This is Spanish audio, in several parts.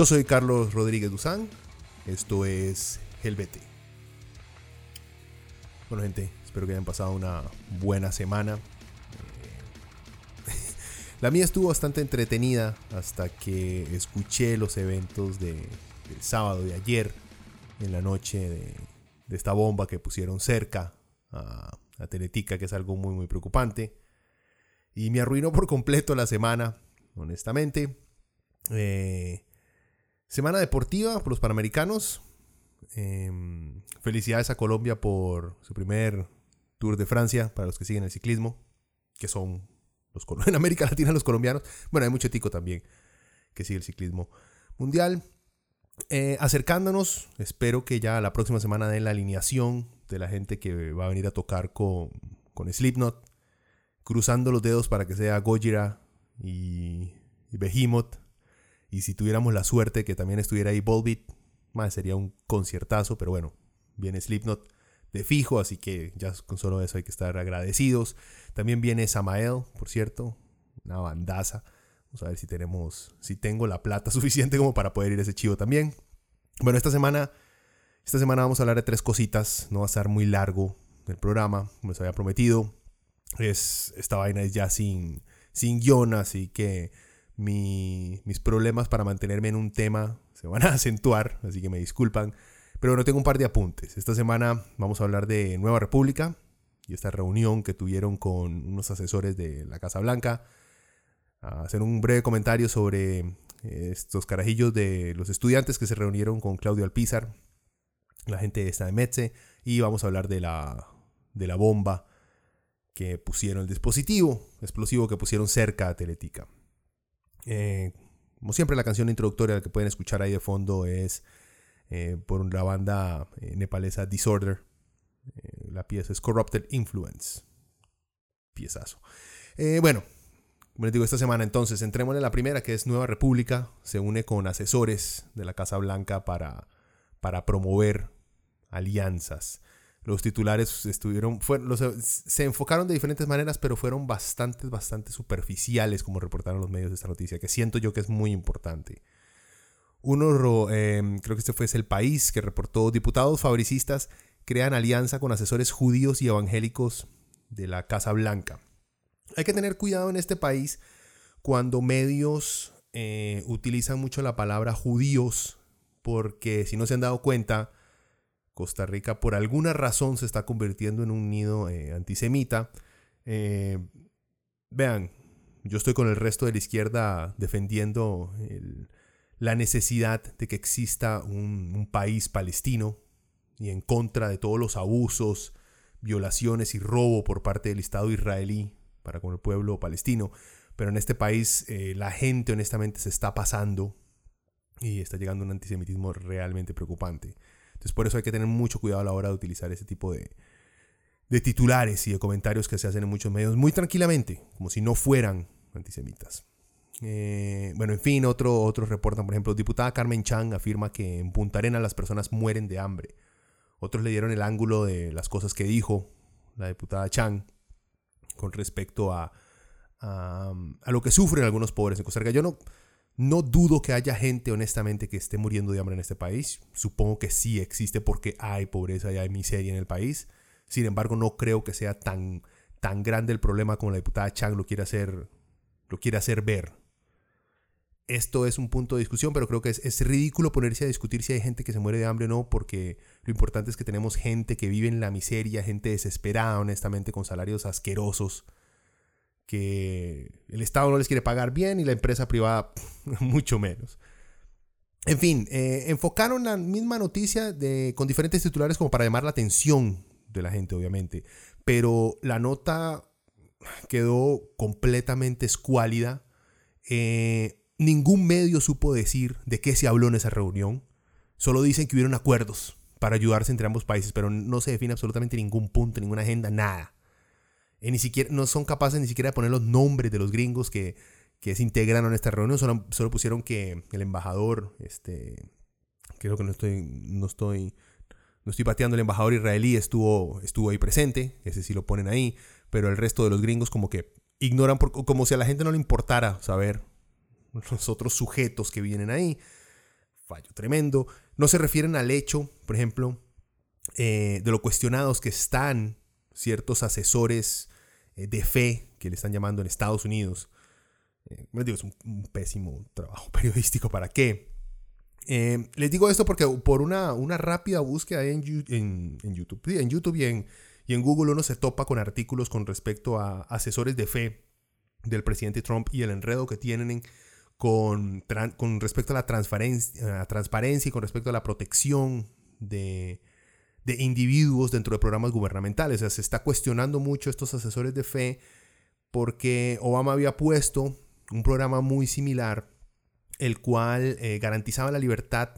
Yo soy Carlos Rodríguez Duzán. Esto es Helvete. Bueno, gente, espero que hayan pasado una buena semana. La mía estuvo bastante entretenida hasta que escuché los eventos de, del sábado de ayer, en la noche de, esta bomba que pusieron cerca a, a Teletica, que es algo muy, muy preocupante. Y me arruinó por completo la semana, honestamente. Eh, Semana deportiva por los Panamericanos. Em, felicidades a Colombia por su primer Tour de Francia para los que siguen el ciclismo, que son los en América Latina los colombianos. Bueno, hay mucho tico también que sigue el ciclismo mundial. Eh, acercándonos, espero que ya la próxima semana den la alineación de la gente que va a venir a tocar con, con Slipknot. Cruzando los dedos para que sea Gojira y, y Behemoth y si tuviéramos la suerte que también estuviera ahí Volbeat, más sería un conciertazo, pero bueno, viene Slipknot de fijo, así que ya con solo eso hay que estar agradecidos. También viene Samael, por cierto, una bandaza. Vamos a ver si tenemos, si tengo la plata suficiente como para poder ir a ese chivo también. Bueno, esta semana, esta semana vamos a hablar de tres cositas. No va a estar muy largo el programa, como les había prometido. Es, esta vaina es ya sin, sin guion, así que mis problemas para mantenerme en un tema se van a acentuar, así que me disculpan. Pero bueno, tengo un par de apuntes. Esta semana vamos a hablar de Nueva República y esta reunión que tuvieron con unos asesores de la Casa Blanca. Hacer un breve comentario sobre eh, estos carajillos de los estudiantes que se reunieron con Claudio Alpizar, la gente esta de Metze, y vamos a hablar de la, de la bomba que pusieron, el dispositivo explosivo que pusieron cerca a Teletica. Eh, como siempre, la canción introductoria que pueden escuchar ahí de fondo es eh, por la banda eh, nepalesa Disorder. la pieza es Corrupted Influence. Piezazo. bueno, como les digo, esta semana entonces entremos en la primera, que es Nueva República. Se une con asesores de la Casa Blanca para, para promover alianzas los titulares estuvieron, se enfocaron de diferentes maneras, pero fueron bastante, bastante superficiales como reportaron los medios de esta noticia, que siento yo que es muy importante. Uno, em, creo que este fue el país, que reportó diputados fabricistas crean alianza con asesores judíos y evangélicos de la Casa Blanca. Hay que tener cuidado en este país cuando medios eh, utilizan mucho la palabra judíos, porque si no se han dado cuenta, Costa Rica por alguna razón se está convirtiendo en un nido eh, antisemita. Eh, vean, yo estoy con el resto de la izquierda defendiendo la necesidad de que exista un, país palestino y en contra de todos los abusos, violaciones y robo por parte del Estado israelí para con el pueblo palestino. Pero en este país eh, la gente honestamente se está pasando y está llegando a un antisemitismo realmente preocupante. Entonces por eso hay que tener mucho cuidado a la hora de utilizar ese tipo de, titulares y de comentarios que se hacen en muchos medios muy tranquilamente, como si no fueran antisemitas. Eh, bueno, en fin, otro, otros reportan, por ejemplo, diputada Carmen Chang afirma que en Punta Arena las personas mueren de hambre. Otros le dieron el ángulo de las cosas que dijo la diputada Chang con respecto a, a, a lo que sufren algunos pobres en Costa Rica. Yo no, no dudo que haya gente, honestamente, que esté muriendo de hambre en este país. Supongo que sí existe porque hay pobreza y hay miseria en el país. Sin embargo, no creo que sea tan, tan grande el problema como la diputada Chang lo quiere hacer, lo quiere hacer ver. Esto es un punto de discusión, pero creo que es, es ridículo ponerse a discutir si hay gente que se muere de hambre o no, porque lo importante es que tenemos gente que vive en la miseria, gente desesperada, honestamente, con salarios asquerosos que el Estado no les quiere pagar bien y la empresa privada mucho menos. En fin, eh, enfocaron la misma noticia de, con diferentes titulares como para llamar la atención de la gente, obviamente. Pero la nota quedó completamente escuálida. Eh, ningún medio supo decir de qué se habló en esa reunión. Solo dicen que hubieron acuerdos para ayudarse entre ambos países, pero no se define absolutamente ningún punto, ninguna agenda, nada. Ni siquiera, no son capaces ni siquiera de poner los nombres de los gringos que, que se integraron a esta reunión. Solo, solo pusieron que el embajador, este, creo que no estoy, no estoy, no estoy pateando, el embajador israelí estuvo, estuvo ahí presente, ese sí lo ponen ahí, pero el resto de los gringos como que ignoran, como si a la gente no le importara saber los otros sujetos que vienen ahí. Fallo tremendo. No se refieren al hecho, por ejemplo, eh, de lo cuestionados que están ciertos asesores de fe que le están llamando en Estados Unidos. Eh, digo, es un, pésimo trabajo periodístico. ¿Para qué? les digo esto porque por una, una rápida búsqueda en, en, YouTube, en YouTube y en, y en Google uno se topa con artículos con respecto a asesores de fe del presidente Trump y el enredo que tienen con, con respecto a la transparencia, transparencia y con respecto a la protección de, individuos dentro de programas gubernamentales. Se está cuestionando mucho estos asesores de fe porque Obama había puesto un programa muy similar, el cual eh, garantizaba la libertad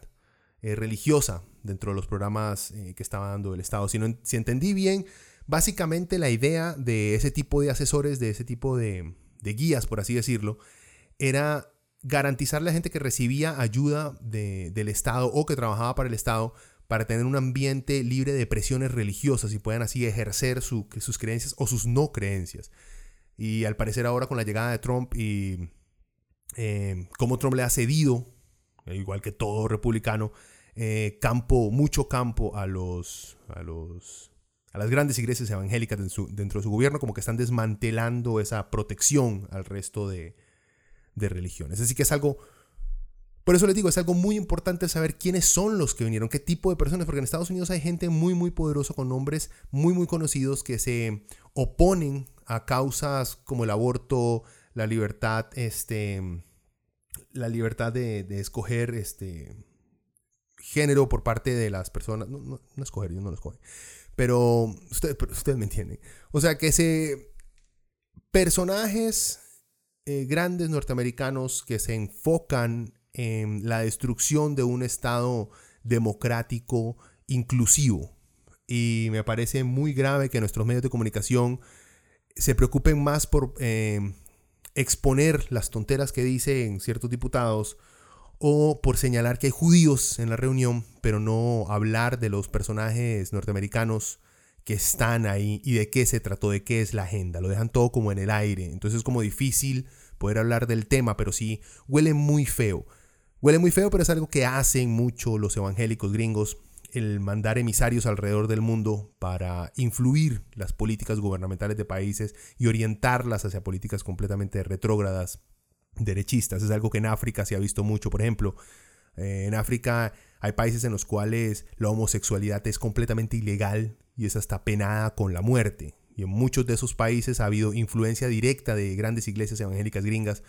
eh, religiosa dentro de los programas eh, que estaba dando el Estado. Si, si entendí bien, básicamente la idea de ese tipo de asesores, de ese tipo de, de guías, por así decirlo, era garantizarle a la gente que recibía ayuda del Estado o que trabajaba para el Estado para tener un ambiente libre de presiones religiosas y puedan así ejercer sus creencias o sus no creencias. Y al parecer ahora con la llegada de Trump y eh, como Trump le ha cedido, igual que todo republicano, eh, campo, mucho campo a los, a los, a las grandes iglesias evangélicas dentro de su gobierno, como que están desmantelando esa protección al resto de, de religiones. Así que es algo, por eso les digo, es algo muy importante saber quiénes son los que vinieron, qué tipo de personas, porque en Estados Unidos hay gente muy, muy poderosa con nombres muy, muy conocidos que se oponen a causas como el aborto, la libertad, este, la libertad de, escoger, este, género por parte de las personas, no, no, no escoger, yo no lo escoge, pero ustedes, pero ustedes me entienden. O sea, que se personajes eh, grandes norteamericanos que se enfocan en la destrucción de un Estado democrático inclusivo. Y me parece muy grave que nuestros medios de comunicación se preocupen más por eh, exponer las tonteras que dicen ciertos diputados o por señalar que hay judíos en la reunión, pero no hablar de los personajes norteamericanos que están ahí y de qué se trató, de qué es la agenda. Lo dejan todo como en el aire. Entonces es como difícil poder hablar del tema, pero sí huele muy feo. Huele muy feo, pero es algo que hacen mucho los evangélicos gringos, el mandar emisarios alrededor del mundo para influir las políticas gubernamentales de países y orientarlas hacia políticas completamente retrógradas, derechistas. Es algo que en África se ha visto mucho. Por ejemplo, eh, en África hay países en los cuales la homosexualidad es completamente ilegal y es hasta penada con la muerte. Y en muchos de esos países ha habido influencia directa de grandes iglesias evangélicas gringas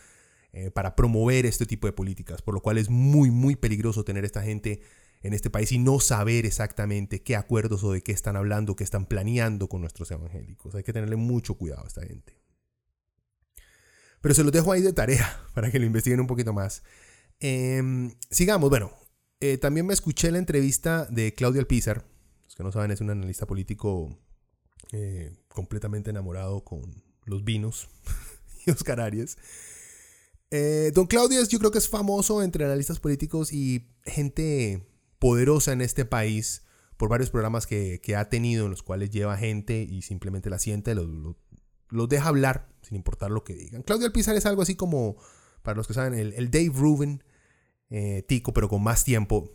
eh, para promover este tipo de políticas, por lo cual es muy, muy peligroso tener esta gente en este país y no saber exactamente qué acuerdos o de qué están hablando, qué están planeando con nuestros evangélicos. Hay que tenerle mucho cuidado a esta gente. Pero se los dejo ahí de tarea para que lo investiguen un poquito más. Em, sigamos, bueno, eh, también me escuché la entrevista de Claudio Alpizar, los que no saben es un analista político eh, completamente enamorado con los vinos y Oscar Arias. Eh, don Claudio yo creo que es famoso entre analistas políticos y gente poderosa en este país por varios programas que, ha tenido en los cuales lleva gente y simplemente la siente, los lo, deja hablar sin importar lo que digan. Claudio Alpizar es algo así como, para los que saben, el, Dave Rubin eh, tico, pero con más tiempo.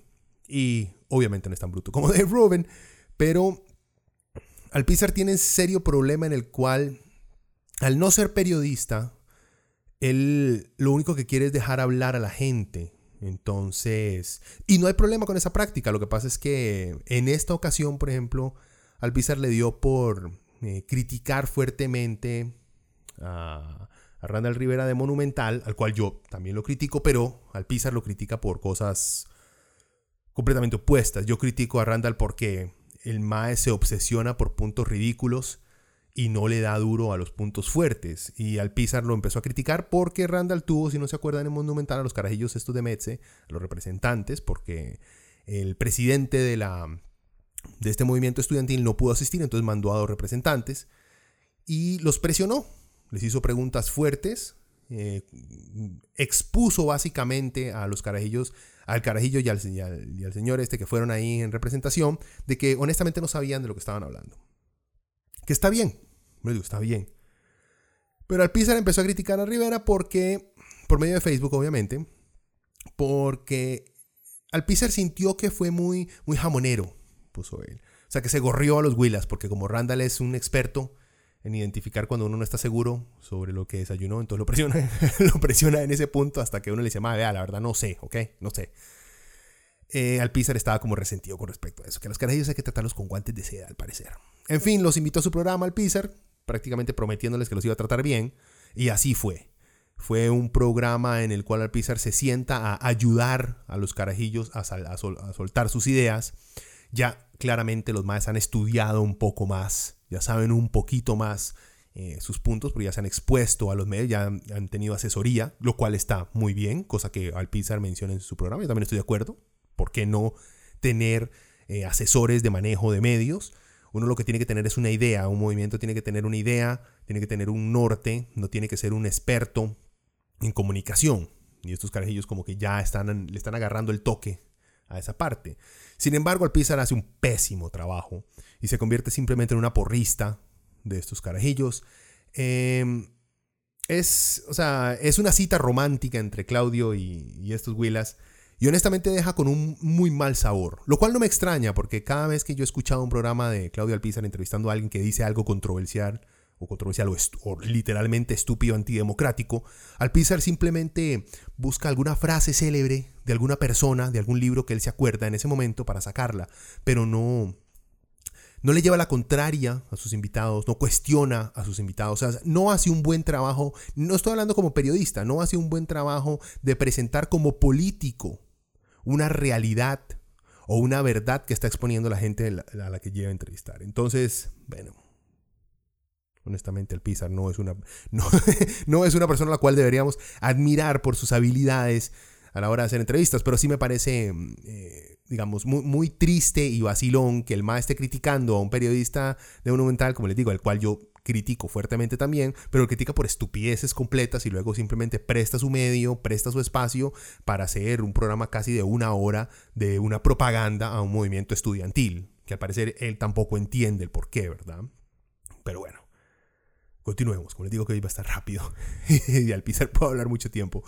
Y obviamente no es tan bruto como Dave Rubin, pero Alpizar tiene un serio problema en el cual, al no ser periodista, él lo único que quiere es dejar hablar a la gente. Entonces, y no hay problema con esa práctica. Lo que pasa es que en esta ocasión, por ejemplo, Alpizar le dio por eh, criticar fuertemente a, Randall Rivera de Monumental, al cual yo también lo critico, pero Alpizar lo critica por cosas completamente opuestas. Yo critico a Randall porque el MAE se obsesiona por puntos ridículos y no le da duro a los puntos fuertes. Y Alpizar lo empezó a criticar porque Randall tuvo, si no se acuerdan, en Monumental a los carajillos estos de Metze, a los representantes, porque el presidente de, la, de este movimiento estudiantil no pudo asistir, entonces mandó a dos representantes y los presionó les hizo preguntas fuertes, eh, expuso básicamente a los carajillos, al carajillo y al, señor este que fueron ahí en representación, de que honestamente no sabían de lo que estaban hablando. Que está bien, está bien. Pero Alpizar empezó a criticar a Rivera porque, por medio de Facebook obviamente, porque Alpizar sintió que fue muy, muy jamonero, puso él. O sea, que se gorrió a los Willas, porque como Randall es un experto en identificar cuando uno no está seguro sobre lo que desayunó, entonces lo presiona, lo presiona en ese punto hasta que uno le dice, madre, vea, la verdad no sé, ¿ok? No sé. Eh, Alpizar estaba como resentido con respecto a eso, que los carajillos hay que tratarlos con guantes de seda, al parecer. En fin, los invitó a su programa Alpizar, prácticamente prometiéndoles que los iba a tratar bien, y así fue. Fue un programa en el cual Alpizar se sienta a ayudar a los carajillos a, soltar sus ideas. Ya claramente los maes han estudiado un poco más ya saben un poquito más eh, sus puntos, porque ya se han expuesto a los medios, ya han, tenido asesoría, lo cual está muy bien, cosa que Alpizar menciona en su programa, yo también estoy de acuerdo. ¿Por qué no tener eh, asesores de manejo de medios? Uno lo que tiene que tener es una idea, un movimiento tiene que tener una idea, tiene que tener un norte, no tiene que ser un experto en comunicación. Y estos carajillos como que ya están, le están agarrando el toque a esa parte. Sin embargo, Alpizar hace un pésimo trabajo y se convierte simplemente en una porrista de estos carajillos. Em, es, o sea, es una cita romántica entre Claudio y, estos Willas. Y honestamente deja con un muy mal sabor. Lo cual no me extraña, porque cada vez que yo he escuchado un programa de Claudio Alpizar entrevistando a alguien que dice algo controversial, o controversial o, literalmente estúpido antidemocrático, Alpizar simplemente busca alguna frase célebre de alguna persona, de algún libro que él se acuerda en ese momento para sacarla, pero no, no le lleva la contraria a sus invitados, no cuestiona a sus invitados, o sea, no hace un buen trabajo, no estoy hablando como periodista, no hace un buen trabajo de presentar como político una realidad o una verdad que está exponiendo la gente a la que lleva a entrevistar. Entonces, bueno, honestamente el Pizar no es una, no, es una persona a la cual deberíamos admirar por sus habilidades a la hora de hacer entrevistas, pero sí me parece, eh, digamos, muy, muy, triste y vacilón que el MA esté criticando a un periodista de Monumental, como les digo, al cual yo critico fuertemente también, pero lo critica por estupideces completas y luego simplemente presta su medio, presta su espacio para hacer un programa casi de una hora de una propaganda a un movimiento estudiantil, que al parecer él tampoco entiende el por qué, ¿verdad? Pero bueno. Continuemos, como les digo que hoy va a estar rápido y al pisar puedo hablar mucho tiempo.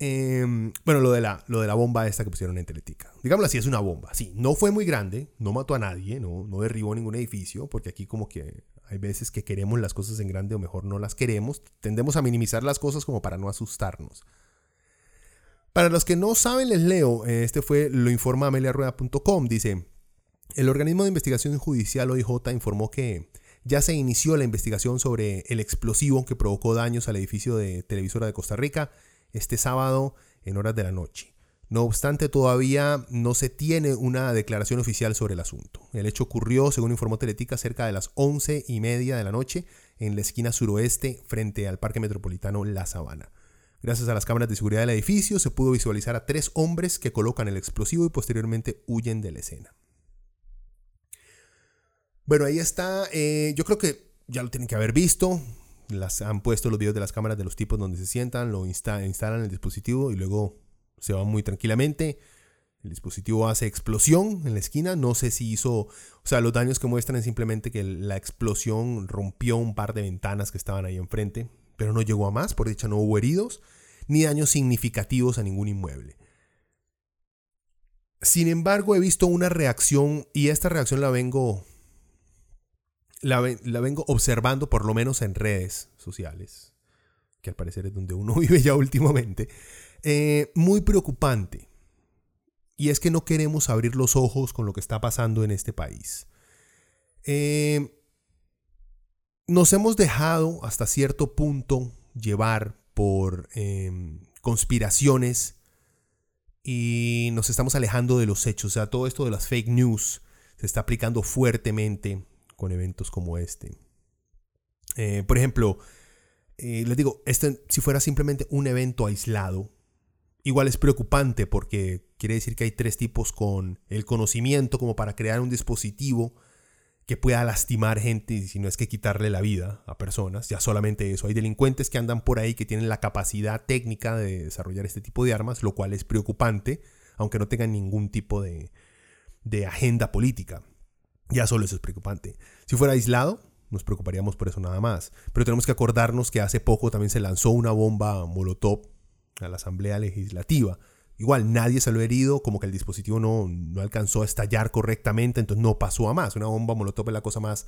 Em, bueno, lo de, la, lo de la bomba esta que pusieron en Teletica. Digámoslo así, es una bomba. Sí, no fue muy grande, no mató a nadie, no, no derribó ningún edificio, porque aquí como que hay veces que queremos las cosas en grande o mejor no las queremos. Tendemos a minimizar las cosas como para no asustarnos. Para los que no saben, les leo. Este fue lo informa ameliarueda.com. Dice, el organismo de investigación judicial OIJ informó que ya se inició la investigación sobre el explosivo que provocó daños al edificio de televisora de Costa Rica este sábado en horas de la noche. No obstante, todavía no se tiene una declaración oficial sobre el asunto. El hecho ocurrió, según informó Teletica, cerca de las once y media de la noche en la esquina suroeste frente al Parque Metropolitano La Sabana. Gracias a las cámaras de seguridad del edificio se pudo visualizar a tres hombres que colocan el explosivo y posteriormente huyen de la escena. Bueno, ahí está. Eh, yo creo que ya lo tienen que haber visto. Las, han puesto los videos de las cámaras de los tipos donde se sientan, lo instalan el dispositivo y luego se van muy tranquilamente. El dispositivo hace explosión en la esquina. No sé si hizo. O sea, los daños que muestran es simplemente que la explosión rompió un par de ventanas que estaban ahí enfrente. Pero no llegó a más. Por dicha, no hubo heridos. Ni daños significativos a ningún inmueble. Sin embargo, he visto una reacción. Y esta reacción la vengo la, vengo observando por lo menos en redes sociales, que al parecer es donde uno vive ya últimamente, eh, muy preocupante. Y es que no queremos abrir los ojos con lo que está pasando en este país. Eh, nos hemos dejado hasta cierto punto llevar por em, conspiraciones y nos estamos alejando de los hechos. O sea, todo esto de las fake news se está aplicando fuertemente con eventos como este. Eh, por ejemplo, les digo, este, si fuera simplemente un evento aislado, igual es preocupante porque quiere decir que hay tres tipos con el conocimiento como para crear un dispositivo que pueda lastimar gente, si no es que quitarle la vida a personas, ya solamente eso. Hay delincuentes que andan por ahí que tienen la capacidad técnica de desarrollar este tipo de armas, lo cual es preocupante, aunque no tengan ningún tipo de, de agenda política. Ya solo eso es preocupante. Si fuera aislado, nos preocuparíamos por eso nada más. Pero tenemos que acordarnos que hace poco también se lanzó una bomba Molotov a la Asamblea Legislativa. Igual nadie se lo herido, como que el dispositivo no, no alcanzó a estallar correctamente, entonces no pasó a más. Una bomba Molotov es la cosa más,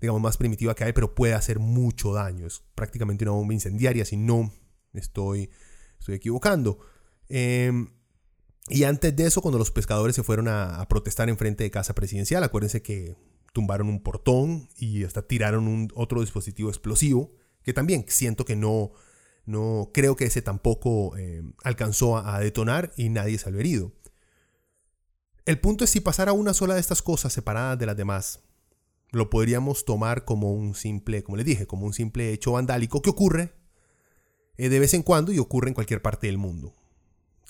digamos, más primitiva que hay, pero puede hacer mucho daño. Es prácticamente una bomba incendiaria, si no estoy, estoy equivocando. Em, y antes de eso, cuando los pescadores se fueron a, a protestar en frente de Casa Presidencial, acuérdense que tumbaron un portón y hasta tiraron un otro dispositivo explosivo, que también siento que no, no creo que ese tampoco eh, alcanzó a, detonar y nadie salió herido. El punto es si pasara una sola de estas cosas separadas de las demás, lo podríamos tomar como un simple, como les dije, como un simple hecho vandálico que ocurre eh, de vez en cuando y ocurre en cualquier parte del mundo.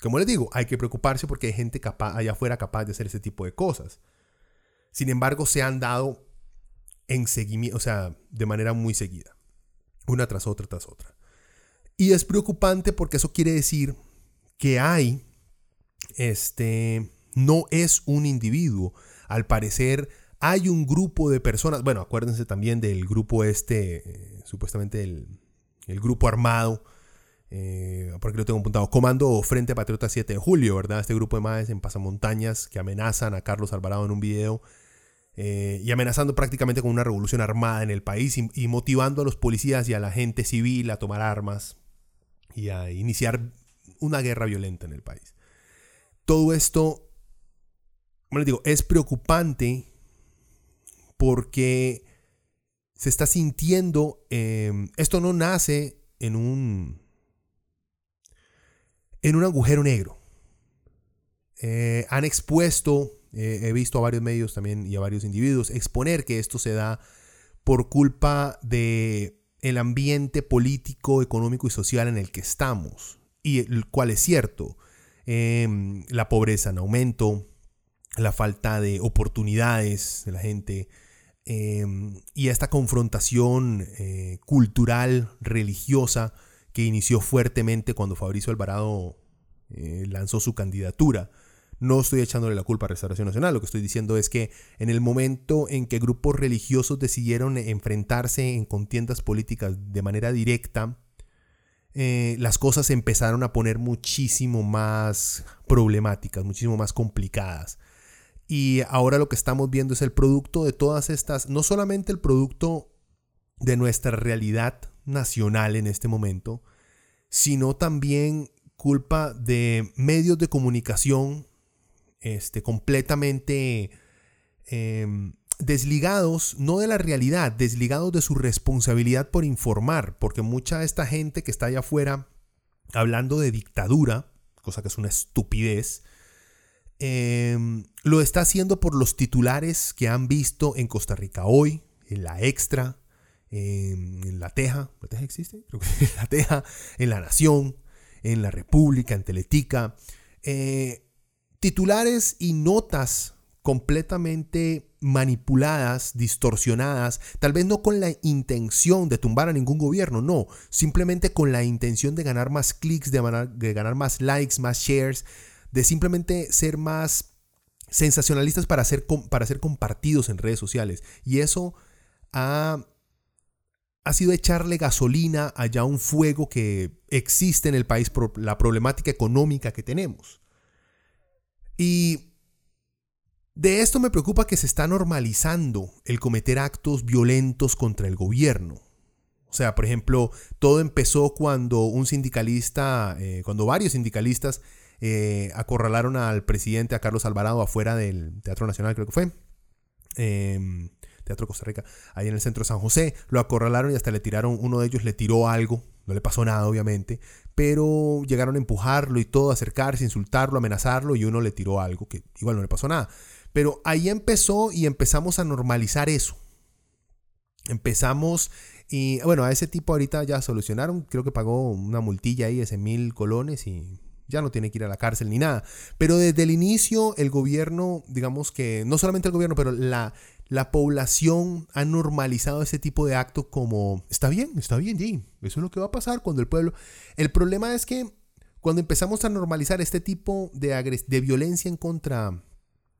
Como les digo, hay que preocuparse porque hay gente allá afuera capaz de hacer ese tipo de cosas. Sin embargo, se han dado en o sea, de manera muy seguida. Una tras otra, tras otra. Y es preocupante porque eso quiere decir que hay, este, no es un individuo. Al parecer hay un grupo de personas, bueno, acuérdense también del grupo este, eh, supuestamente el, grupo armado, eh, porque lo tengo apuntado, Comando Frente Patriota 7 de Julio, ¿verdad? Este grupo de madres en pasamontañas que amenazan a Carlos Alvarado en un video eh, y amenazando prácticamente con una revolución armada en el país y, motivando a los policías y a la gente civil a tomar armas y a iniciar una guerra violenta en el país. Todo esto, como les digo, es preocupante porque se está sintiendo, em, esto no nace en un, en un agujero negro. Eh, han expuesto he visto a varios medios también y a varios individuos exponer que esto se da por culpa de el ambiente político, económico y social en el que estamos, y el cual es cierto. Em, la pobreza en aumento, la falta de oportunidades de la gente em, y esta confrontación eh, cultural, religiosa, que inició fuertemente cuando Fabricio Alvarado eh, lanzó su candidatura. No estoy echándole la culpa a Restauración Nacional, lo que estoy diciendo es que en el momento en que grupos religiosos decidieron enfrentarse en contiendas políticas de manera directa, eh, las cosas se empezaron a poner muchísimo más problemáticas, muchísimo más complicadas. Y ahora lo que estamos viendo es el producto de todas estas, no solamente el producto de nuestra realidad nacional en este momento, sino también culpa de medios de comunicación este, completamente em, desligados, no de la realidad, desligados de su responsabilidad por informar, porque mucha de esta gente que está allá afuera hablando de dictadura, cosa que es una estupidez, em, lo está haciendo por los titulares que han visto en Costa Rica hoy, en la Extra, en La Teja, ¿La Teja existe? Creo que en La Teja, en La Nación, en La República, en Teletica. Eh, titulares y notas completamente manipuladas, distorsionadas, tal vez no con la intención de tumbar a ningún gobierno, no, simplemente con la intención de ganar más clics, de, ganar, más likes, más shares, de simplemente ser más sensacionalistas para ser, para ser compartidos en redes sociales. Y eso ha, ha sido echarle gasolina allá a un fuego que existe en el país por la problemática económica que tenemos. Y de esto me preocupa que se está normalizando el cometer actos violentos contra el gobierno. O sea, por ejemplo, todo empezó cuando un sindicalista, eh, cuando varios sindicalistas eh, acorralaron al presidente, a Carlos Alvarado, afuera del Teatro Nacional, creo que fue. Em, Teatro Costa Rica, ahí en el centro de San José. Lo acorralaron y hasta le tiraron, uno de ellos le tiró algo no le pasó nada obviamente, pero llegaron a empujarlo y todo, acercarse, insultarlo, amenazarlo y uno le tiró algo que igual no le pasó nada. Pero ahí empezó y empezamos a normalizar eso. Empezamos y bueno, a ese tipo ahorita ya solucionaron, creo que pagó una multilla ahí, ese mil colones y ya no tiene que ir a la cárcel ni nada. Pero desde el inicio el gobierno, digamos que, no solamente el gobierno, pero la, la población ha normalizado ese tipo de actos como, está bien, está bien, Jim, eso es lo que va a pasar cuando el pueblo... El problema es que cuando empezamos a normalizar este tipo de, de violencia en contra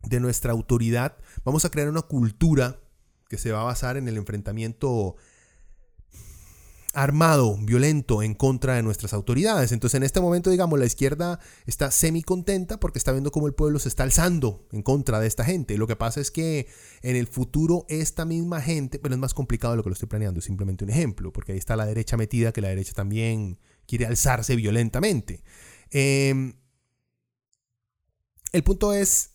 de nuestra autoridad, vamos a crear una cultura que se va a basar en el enfrentamiento armado, violento en contra de nuestras autoridades. Entonces en este momento, digamos, la izquierda está semi contenta porque está viendo cómo el pueblo se está alzando en contra de esta gente. Lo que pasa es que en el futuro esta misma gente, pero es más complicado de lo que lo estoy planeando, es simplemente un ejemplo, porque ahí está la derecha metida, que la derecha también quiere alzarse violentamente. Em, el punto es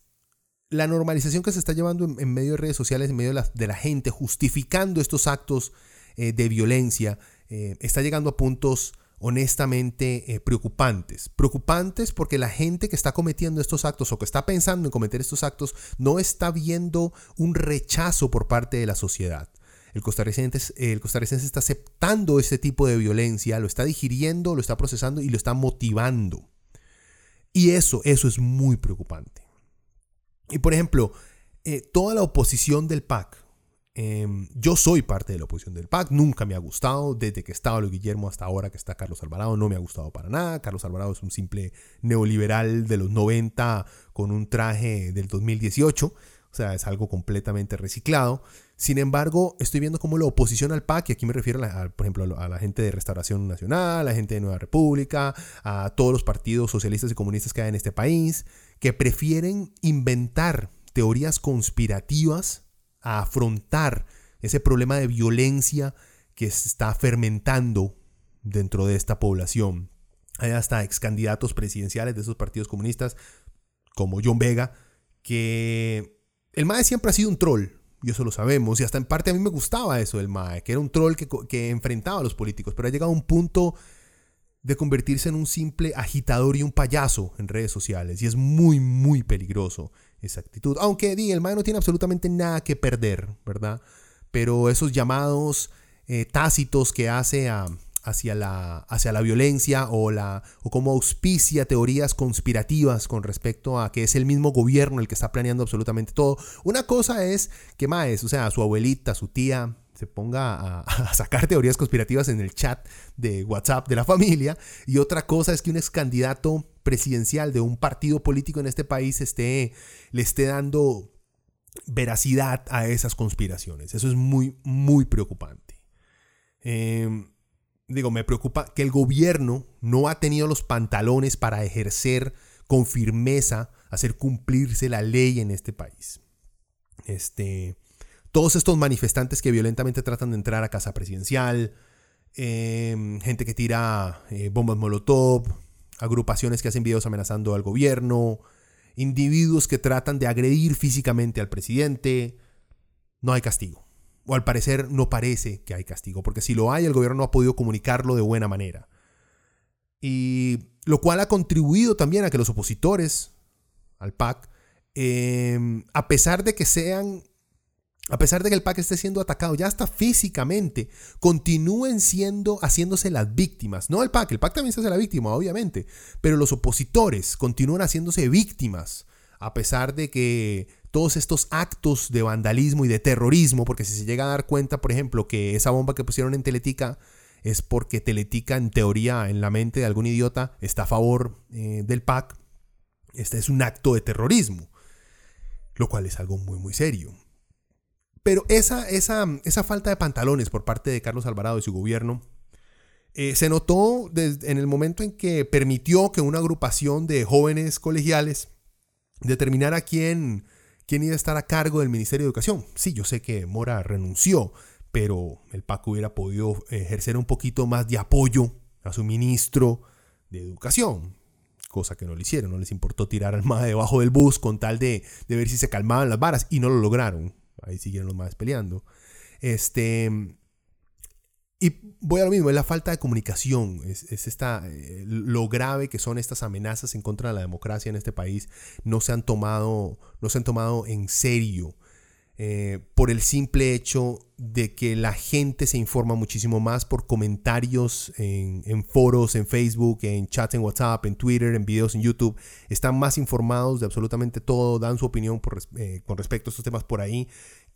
la normalización que se está llevando en, medio de redes sociales, en medio de la, gente, justificando estos actos eh, de violencia, eh, está llegando a puntos honestamente eh, preocupantes. Preocupantes porque la gente que está cometiendo estos actos o que está pensando en cometer estos actos no está viendo un rechazo por parte de la sociedad. El costarricense, el costarricense está aceptando este tipo de violencia, lo está digiriendo, lo está procesando y lo está motivando. Y eso, eso es muy preocupante. Y por ejemplo, eh, toda la oposición del PAC, Em, yo soy parte de la oposición del PAC, nunca me ha gustado, desde que estaba Luis Guillermo hasta ahora que está Carlos Alvarado, no me ha gustado para nada. Carlos Alvarado es un simple neoliberal de los 90 con un traje del 2018, o sea, es algo completamente reciclado. Sin embargo, estoy viendo cómo la oposición al PAC, y aquí me refiero, a, por ejemplo, a la gente de Restauración Nacional, a la gente de Nueva República, a todos los partidos socialistas y comunistas que hay en este país, que prefieren inventar teorías conspirativas a afrontar ese problema de violencia que se está fermentando dentro de esta población. Hay hasta ex candidatos presidenciales de esos partidos comunistas, como John Vega, que el MAE siempre ha sido un troll, y eso lo sabemos, y hasta en parte a mí me gustaba eso del MAE, que era un troll que, que enfrentaba a los políticos, pero ha llegado a un punto de convertirse en un simple agitador y un payaso en redes sociales, y es muy, muy peligroso esa actitud. Aunque di, el MAE no tiene absolutamente nada que perder, ¿verdad? Pero esos llamados eh, tácitos que hace hacia, la, hacia la violencia o, la, o como auspicia teorías conspirativas con respecto a que es el mismo gobierno el que está planeando absolutamente todo. Una cosa es que Maes, o sea, su abuelita, su tía, se ponga a, sacar teorías conspirativas en el chat de WhatsApp de la familia. Y otra cosa es que un ex candidato presidencial de un partido político en este país esté, le esté dando veracidad a esas conspiraciones. Eso es muy, muy preocupante. Em, digo, me preocupa que el gobierno no ha tenido los pantalones para ejercer con firmeza, hacer cumplirse la ley en este país. Este, todos estos manifestantes que violentamente tratan de entrar a casa presidencial, em, gente que tira eh, bombas molotov, agrupaciones que hacen videos amenazando al gobierno, individuos que tratan de agredir físicamente al presidente, no hay castigo. O al parecer no parece que hay castigo, porque si lo hay, el gobierno no ha podido comunicarlo de buena manera. Y lo cual ha contribuido también a que los opositores al PAC, em, a pesar de que sean a pesar de que el PAC esté siendo atacado ya hasta físicamente, continúen siendo, haciéndose las víctimas. No el PAC, el PAC también se hace la víctima, obviamente, pero los opositores continúan haciéndose víctimas, a pesar de que todos estos actos de vandalismo y de terrorismo, porque si se llega a dar cuenta, por ejemplo, que esa bomba que pusieron en Teletica es porque Teletica, en teoría, en la mente de algún idiota, está a favor eh, del PAC, este es un acto de terrorismo, lo cual es algo muy, muy serio. Pero esa, esa, esa falta de pantalones por parte de Carlos Alvarado y su gobierno eh, se notó en el momento en que permitió que una agrupación de jóvenes colegiales determinara quién, quién iba a estar a cargo del Ministerio de Educación. Sí, yo sé que Mora renunció, pero el PAC hubiera podido ejercer un poquito más de apoyo a su ministro de Educación, cosa que no le hicieron, no les importó tirar al MAE debajo del bus con tal de, de ver si se calmaban las varas y no lo lograron ahí siguieron los más peleando. Este, Y voy a lo mismo, es la falta de comunicación, es, esta, eh, lo grave que son estas amenazas en contra de la democracia en este país, no se han tomado, no se han tomado en serio. Eh, por el simple hecho de que la gente se informa muchísimo más por comentarios en, foros, en Facebook, en chats en WhatsApp, en Twitter, en videos en YouTube. Están más informados de absolutamente todo, dan su opinión eh, con respecto a estos temas por ahí,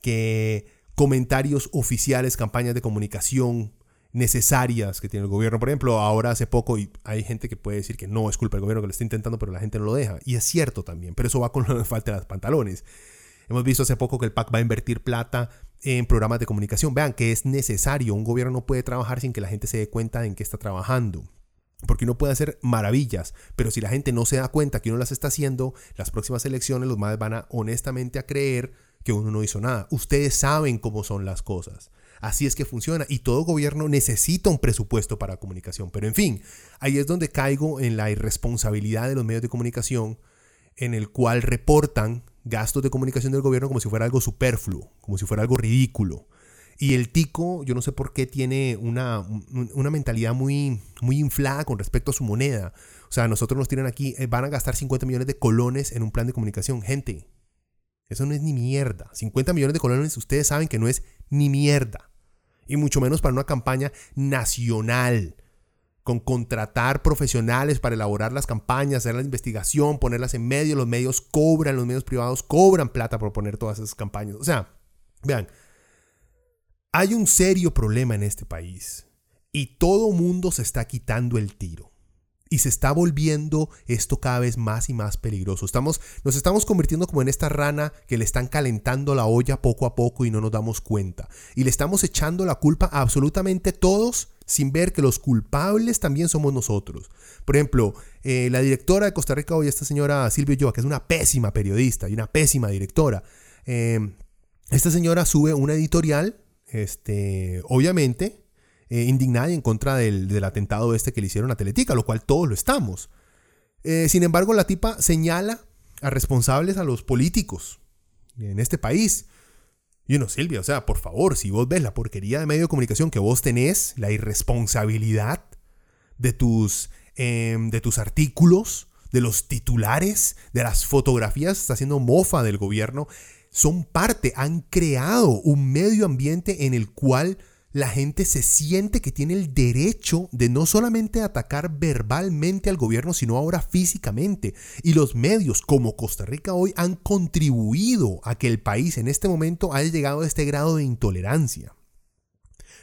que comentarios oficiales, campañas de comunicación necesarias que tiene el gobierno. Por ejemplo, ahora hace poco y hay gente que puede decir que no es culpa del gobierno que lo está intentando, pero la gente no lo deja. Y es cierto también, pero eso va con la falta de los pantalones. Hemos visto hace poco que el PAC va a invertir plata en programas de comunicación. Vean que es necesario. Un gobierno no puede trabajar sin que la gente se dé cuenta en qué está trabajando. Porque uno puede hacer maravillas, pero si la gente no se da cuenta que uno las está haciendo, las próximas elecciones los más van a honestamente a creer que uno no hizo nada. Ustedes saben cómo son las cosas. Así es que funciona y todo gobierno necesita un presupuesto para comunicación. Pero en fin, ahí es donde caigo en la irresponsabilidad de los medios de comunicación en el cual reportan gastos de comunicación del gobierno como si fuera algo superfluo, como si fuera algo ridículo. Y el tico, yo no sé por qué tiene una, una, mentalidad muy, muy inflada con respecto a su moneda. O sea, nosotros nos tiran aquí, eh, van a gastar 50 millones de colones en un plan de comunicación. Gente, eso no es ni mierda. 50 millones de colones, ustedes saben que no es ni mierda. Y mucho menos para una campaña nacional con contratar profesionales para elaborar las campañas, hacer la investigación, ponerlas en medio, los medios cobran, los medios privados cobran plata por poner todas esas campañas. O sea, vean, hay un serio problema en este país y todo mundo se está quitando el tiro. Y se está volviendo esto cada vez más y más peligroso. Estamos, nos estamos convirtiendo como en esta rana que le están calentando la olla poco a poco y no nos damos cuenta. Y le estamos echando la culpa a absolutamente todos sin ver que los culpables también somos nosotros. Por ejemplo, eh, la directora de Costa Rica hoy, esta señora Silvia Ulloa, que es una pésima periodista y una pésima directora. Em, esta señora sube una editorial, este, obviamente, eh, indignada en contra del, atentado este que le hicieron a Teletica, lo cual todos lo estamos. Eh, sin embargo, la tipa señala a responsables a los políticos en este país. Y uno, Silvia, o sea, por favor, si vos ves la porquería de medio de comunicación que vos tenés, la irresponsabilidad de tus, em, de tus artículos, de los titulares, de las fotografías, está haciendo mofa del gobierno, son parte, han creado un medio ambiente en el cual la gente se siente que tiene el derecho de no solamente atacar verbalmente al gobierno, sino ahora físicamente. Y los medios como Costa Rica hoy han contribuido a que el país en este momento haya llegado a este grado de intolerancia.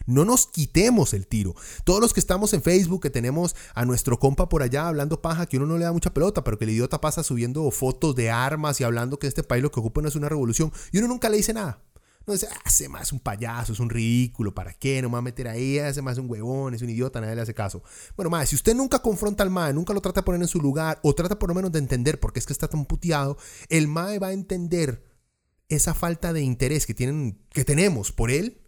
No nos quitemos el tiro. Todos los que estamos en Facebook, que tenemos a nuestro compa por allá hablando paja, que uno no le da mucha pelota, pero que el idiota pasa subiendo fotos de armas y hablando que este país lo que ocupa no es una revolución, y uno nunca le dice nada. No dice, hace más un payaso, es un ridículo, ¿para qué? No me va a meter ahí, hace más un huevón, es un idiota, nadie le hace caso. Bueno, más, si usted nunca confronta al MAE, nunca lo trata de poner en su lugar, o trata por lo menos de entender por qué es que está tan puteado, el MAE va a entender esa falta de interés que, tienen, que tenemos por él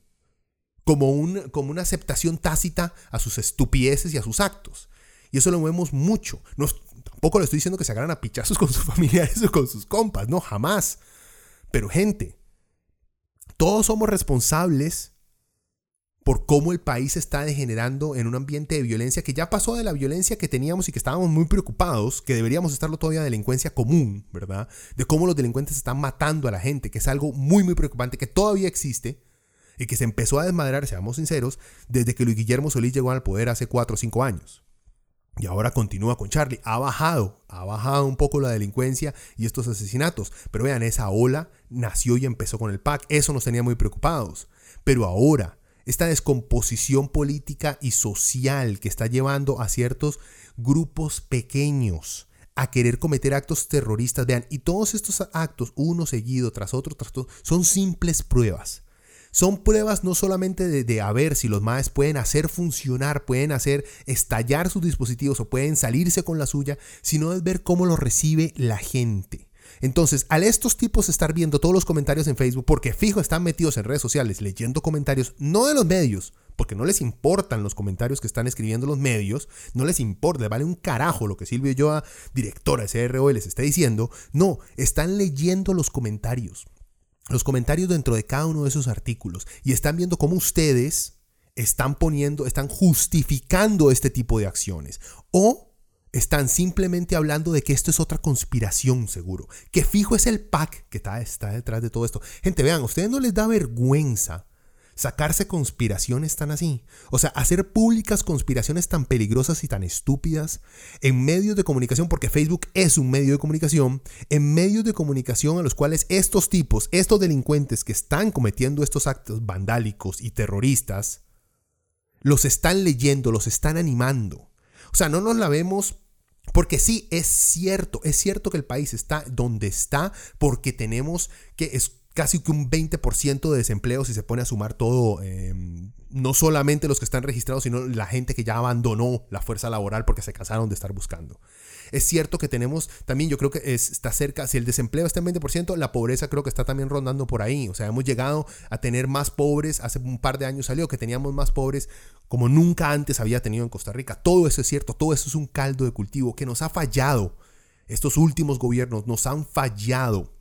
como, un, como una aceptación tácita a sus estupideces y a sus actos. Y eso lo vemos mucho. No, tampoco le estoy diciendo que se agarran a pichazos con sus familiares o con sus compas, no, jamás. Pero gente, todos somos responsables por cómo el país está degenerando en un ambiente de violencia que ya pasó de la violencia que teníamos y que estábamos muy preocupados, que deberíamos estarlo todavía de delincuencia común, ¿verdad? De cómo los delincuentes están matando a la gente, que es algo muy, muy preocupante, que todavía existe y que se empezó a desmadrar, seamos sinceros, desde que Luis Guillermo Solís llegó al poder hace 4 o 5 años. Y ahora continúa con Charlie. Ha bajado, ha bajado un poco la delincuencia y estos asesinatos. Pero vean, esa ola nació y empezó con el PAC. Eso nos tenía muy preocupados. Pero ahora, esta descomposición política y social que está llevando a ciertos grupos pequeños a querer cometer actos terroristas, vean, y todos estos actos, uno seguido tras otro, tras otro, son simples pruebas son pruebas no solamente de, a ver si los MAES pueden hacer funcionar, pueden hacer estallar sus dispositivos o pueden salirse con la suya, sino de ver cómo lo recibe la gente. Entonces, al estos tipos estar viendo todos los comentarios en Facebook, porque fijo están metidos en redes sociales leyendo comentarios, no de los medios, porque no les importan los comentarios que están escribiendo los medios, no les importa, vale un carajo lo que Silvio Yoa, directora de CRO, les está diciendo, no, están leyendo los comentarios los comentarios dentro de cada uno de esos artículos y están viendo cómo ustedes están poniendo, están justificando este tipo de acciones. O están simplemente hablando de que esto es otra conspiración, seguro. Que fijo es el PAC que está, está detrás de todo esto. Gente, vean, ¿a ustedes no les da vergüenza sacarse conspiraciones tan así? O sea, hacer públicas conspiraciones tan peligrosas y tan estúpidas en medios de comunicación, porque Facebook es un medio de comunicación, en medios de comunicación a los cuales estos tipos, estos delincuentes que están cometiendo estos actos vandálicos y terroristas, los están leyendo, los están animando. O sea, no nos la vemos porque sí, es cierto, es cierto que el país está donde está porque tenemos que casi que un 20% de desempleo si se pone a sumar todo, em, no solamente los que están registrados, sino la gente que ya abandonó la fuerza laboral porque se cansaron de estar buscando. Es cierto que tenemos también, yo creo que está cerca, si el desempleo está en 20%, la pobreza creo que está también rondando por ahí. O sea, hemos llegado a tener más pobres, hace un par de años salió que teníamos más pobres como nunca antes había tenido en Costa Rica. Todo eso es cierto, todo eso es un caldo de cultivo que nos ha fallado. Estos últimos gobiernos nos han fallado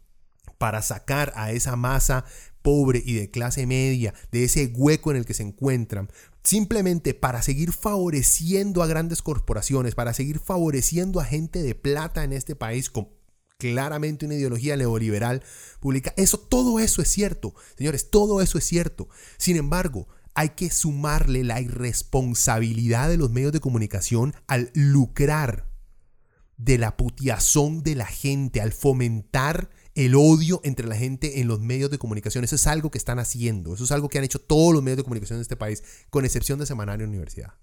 para sacar a esa masa pobre y de clase media, de ese hueco en el que se encuentran, simplemente para seguir favoreciendo a grandes corporaciones, para seguir favoreciendo a gente de plata en este país con claramente una ideología neoliberal pública. Eso, todo eso es cierto, señores, todo eso es cierto. Sin embargo, hay que sumarle la irresponsabilidad de los medios de comunicación al lucrar de la putiazón de la gente, al fomentar el odio entre la gente en los medios de comunicación. Eso es algo que están haciendo. Eso es algo que han hecho todos los medios de comunicación de este país, con excepción de Semanario Universidad.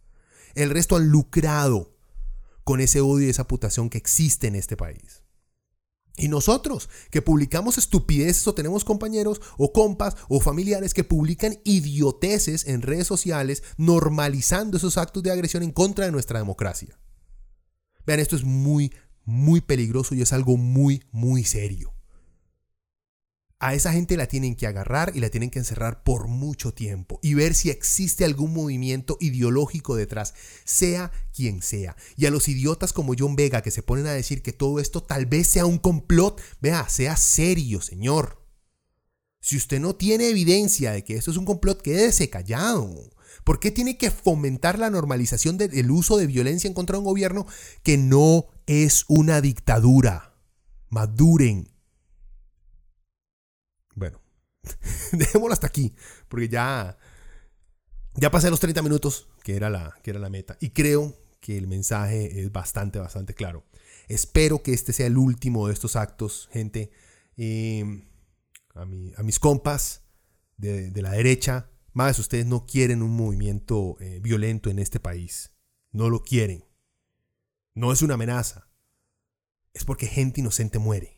El resto han lucrado con ese odio y esa putación que existe en este país. Y nosotros, que publicamos estupideces o tenemos compañeros o compas o familiares que publican idioteces en redes sociales normalizando esos actos de agresión en contra de nuestra democracia. Vean, esto es muy, muy peligroso y es algo muy, muy serio a esa gente la tienen que agarrar y la tienen que encerrar por mucho tiempo y ver si existe algún movimiento ideológico detrás, sea quien sea. Y a los idiotas como John Vega que se ponen a decir que todo esto tal vez sea un complot, vea, sea serio, señor. Si usted no tiene evidencia de que esto es un complot, quédese callado. ¿Por qué tiene que fomentar la normalización del uso de violencia en contra de un gobierno que no es una dictadura? Maduren, dejémoslo hasta aquí, porque ya, ya pasé los 30 minutos, que era, la, que era la meta, y creo que el mensaje es bastante, bastante claro. Espero que este sea el último de estos actos, gente. Em, a, mis compas de, la derecha, más ustedes no quieren un movimiento eh, violento en este país. No lo quieren. No es una amenaza. Es porque gente inocente muere.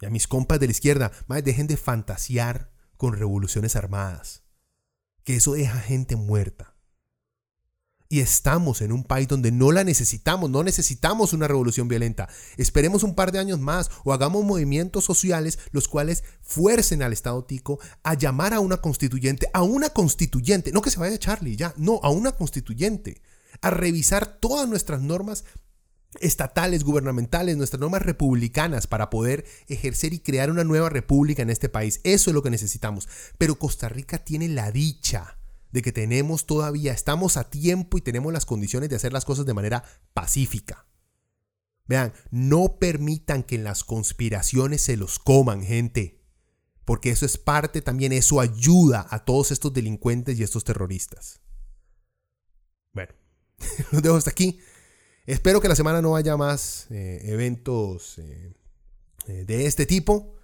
Y a mis compas de la izquierda, más dejen de fantasear con revoluciones armadas. Que eso deja gente muerta. Y estamos en un país donde no la necesitamos, no necesitamos una revolución violenta. Esperemos un par de años más o hagamos movimientos sociales los cuales fuercen al Estado Tico a llamar a una constituyente, a una constituyente, no que se vaya Charlie ya, no, a una constituyente, a revisar todas nuestras normas estatales, gubernamentales, nuestras normas republicanas para poder ejercer y crear una nueva república en este país. Eso es lo que necesitamos. Pero Costa Rica tiene la dicha de que tenemos todavía, estamos a tiempo y tenemos las condiciones de hacer las cosas de manera pacífica. Vean, no permitan que en las conspiraciones se los coman, gente. Porque eso es parte también, eso ayuda a todos estos delincuentes y estos terroristas. Bueno, los dejo hasta aquí. Espero que la semana no haya más eh, eventos eh, eh, de este tipo.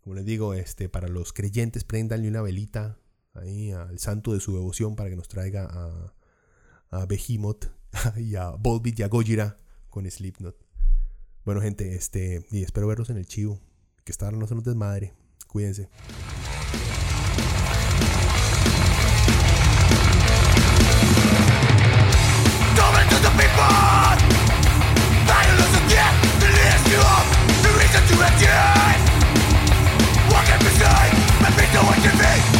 Como les digo, este, para los creyentes, prendanle una velita ahí al santo de su devoción para que nos traiga a, a Behemoth y a Volbeat y a Gojira con Slipknot. Bueno, gente, este, y espero verlos en el chivo. Que esta no se nos desmadre. Cuídense. to me!